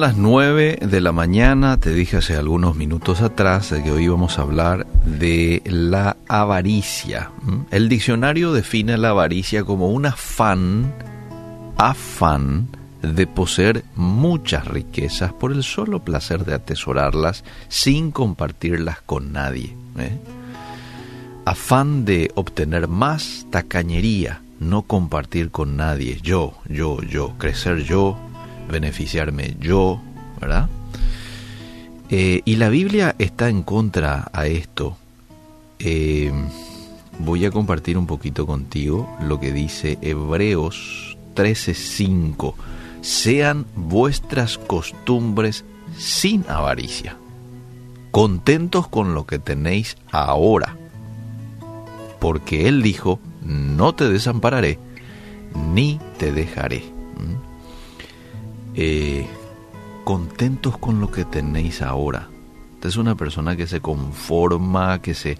Son las 9 de la mañana, te dije hace algunos minutos atrás de que hoy vamos a hablar de la avaricia. El diccionario define la avaricia como un afán, afán de poseer muchas riquezas por el solo placer de atesorarlas sin compartirlas con nadie. ¿eh? Afán de obtener más tacañería, no compartir con nadie, yo, yo, yo, crecer yo, beneficiarme yo, ¿verdad? Eh, y la Biblia está en contra a esto. Eh, voy a compartir un poquito contigo lo que dice Hebreos 13:5. Sean vuestras costumbres sin avaricia, contentos con lo que tenéis ahora. Porque Él dijo, no te desampararé, ni te dejaré. ¿Mm? Eh, contentos con lo que tenéis ahora. Usted es una persona que se conforma, que se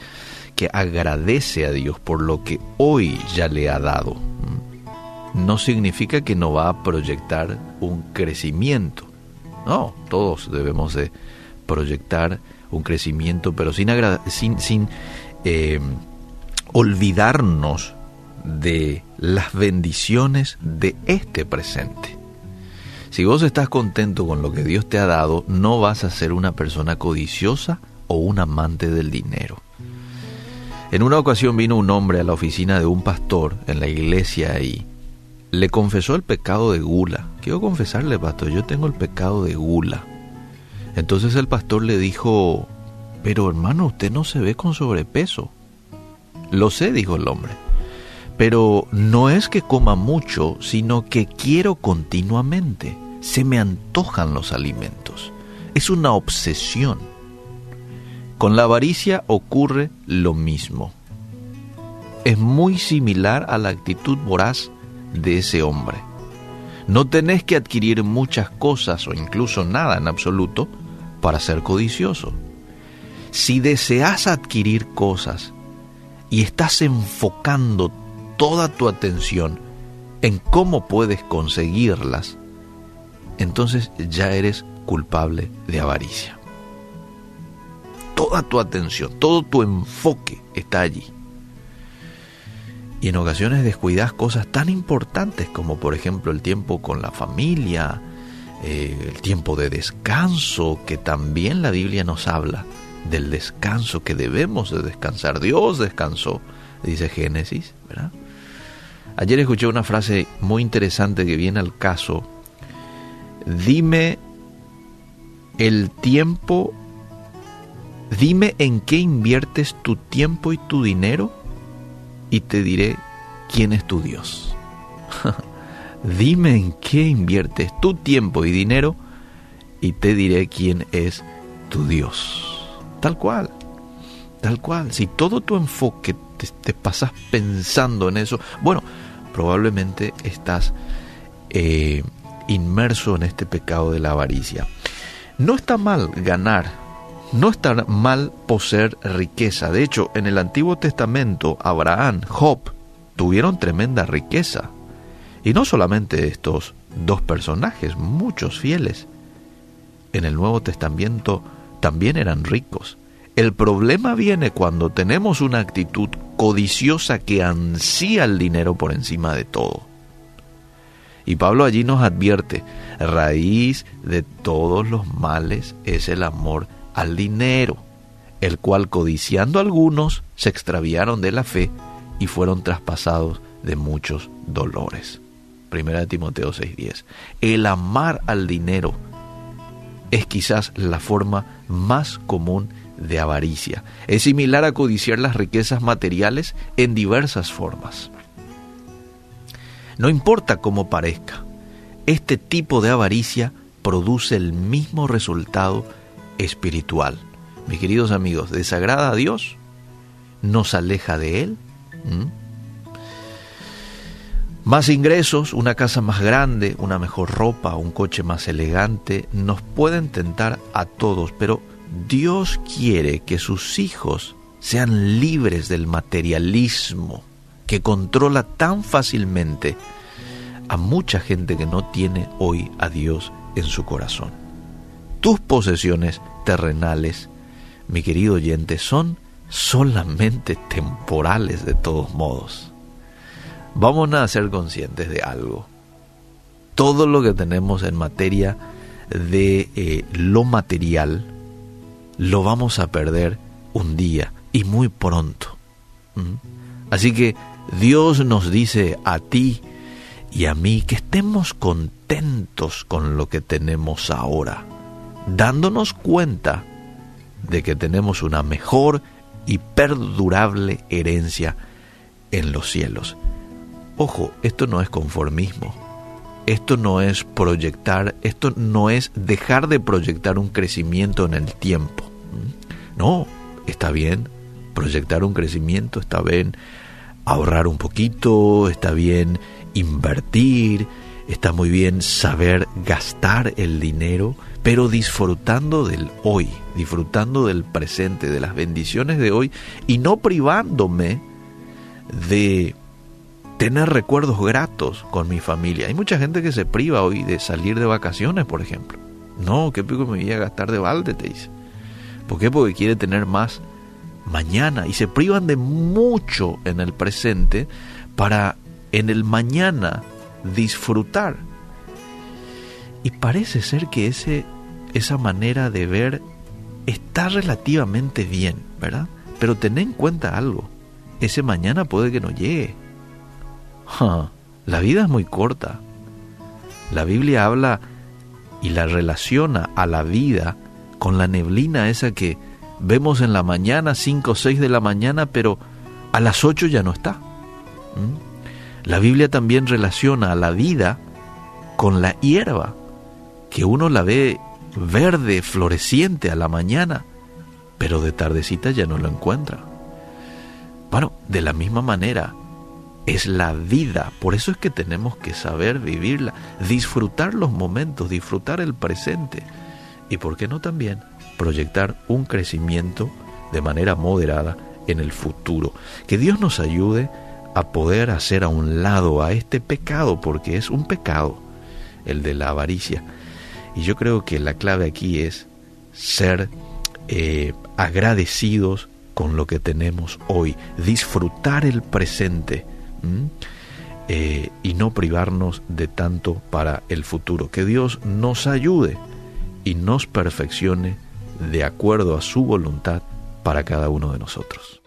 que agradece a Dios por lo que hoy ya le ha dado. No significa que no va a proyectar un crecimiento. No, todos debemos de proyectar un crecimiento, pero sin, sin, sin eh, olvidarnos de las bendiciones de este presente. Si vos estás contento con lo que Dios te ha dado, no vas a ser una persona codiciosa o un amante del dinero. En una ocasión vino un hombre a la oficina de un pastor en la iglesia y le confesó el pecado de gula. Quiero confesarle, pastor, yo tengo el pecado de gula. Entonces el pastor le dijo, pero hermano, usted no se ve con sobrepeso. Lo sé, dijo el hombre. Pero no es que coma mucho, sino que quiero continuamente. Se me antojan los alimentos. Es una obsesión. Con la avaricia ocurre lo mismo. Es muy similar a la actitud voraz de ese hombre. No tenés que adquirir muchas cosas o incluso nada en absoluto para ser codicioso. Si deseas adquirir cosas y estás enfocando toda tu atención en cómo puedes conseguirlas, entonces ya eres culpable de avaricia. Toda tu atención, todo tu enfoque está allí. Y en ocasiones descuidas cosas tan importantes como por ejemplo el tiempo con la familia, eh, el tiempo de descanso, que también la Biblia nos habla del descanso, que debemos de descansar. Dios descansó, dice Génesis, ¿verdad? Ayer escuché una frase muy interesante que viene al caso. Dime el tiempo, dime en qué inviertes tu tiempo y tu dinero y te diré quién es tu Dios. dime en qué inviertes tu tiempo y dinero y te diré quién es tu Dios. Tal cual, tal cual. Si todo tu enfoque te, te pasas pensando en eso, bueno, probablemente estás eh, inmerso en este pecado de la avaricia. No está mal ganar, no está mal poseer riqueza. De hecho, en el Antiguo Testamento, Abraham, Job, tuvieron tremenda riqueza. Y no solamente estos dos personajes, muchos fieles. En el Nuevo Testamento también eran ricos. El problema viene cuando tenemos una actitud codiciosa que ansía el dinero por encima de todo. Y Pablo allí nos advierte, raíz de todos los males es el amor al dinero, el cual codiciando algunos se extraviaron de la fe y fueron traspasados de muchos dolores. Primera de Timoteo 6:10. El amar al dinero es quizás la forma más común de avaricia. Es similar a codiciar las riquezas materiales en diversas formas. No importa cómo parezca, este tipo de avaricia produce el mismo resultado espiritual. Mis queridos amigos, desagrada a Dios, nos aleja de Él. Más ingresos, una casa más grande, una mejor ropa, un coche más elegante, nos pueden tentar a todos, pero Dios quiere que sus hijos sean libres del materialismo que controla tan fácilmente a mucha gente que no tiene hoy a Dios en su corazón. tus posesiones terrenales, mi querido oyente, son solamente temporales de todos modos. Vamos a ser conscientes de algo. Todo lo que tenemos en materia de eh, lo material, lo vamos a perder un día y muy pronto. Así que Dios nos dice a ti y a mí que estemos contentos con lo que tenemos ahora, dándonos cuenta de que tenemos una mejor y perdurable herencia en los cielos. Ojo, esto no es conformismo, esto no es proyectar, esto no es dejar de proyectar un crecimiento en el tiempo. No, está bien proyectar un crecimiento, está bien ahorrar un poquito, está bien invertir, está muy bien saber gastar el dinero, pero disfrutando del hoy, disfrutando del presente, de las bendiciones de hoy y no privándome de tener recuerdos gratos con mi familia. Hay mucha gente que se priva hoy de salir de vacaciones, por ejemplo. No, ¿qué pico me voy a gastar de balde? Te dice. ¿Por qué? Porque quiere tener más mañana y se privan de mucho en el presente para en el mañana disfrutar. Y parece ser que ese, esa manera de ver está relativamente bien, ¿verdad? Pero ten en cuenta algo, ese mañana puede que no llegue. la vida es muy corta. La Biblia habla y la relaciona a la vida con la neblina esa que vemos en la mañana, 5 o 6 de la mañana, pero a las 8 ya no está. ¿Mm? La Biblia también relaciona a la vida con la hierba, que uno la ve verde, floreciente a la mañana, pero de tardecita ya no lo encuentra. Bueno, de la misma manera, es la vida, por eso es que tenemos que saber vivirla, disfrutar los momentos, disfrutar el presente y, ¿por qué no también? proyectar un crecimiento de manera moderada en el futuro. Que Dios nos ayude a poder hacer a un lado a este pecado, porque es un pecado, el de la avaricia. Y yo creo que la clave aquí es ser eh, agradecidos con lo que tenemos hoy, disfrutar el presente eh, y no privarnos de tanto para el futuro. Que Dios nos ayude y nos perfeccione de acuerdo a su voluntad para cada uno de nosotros.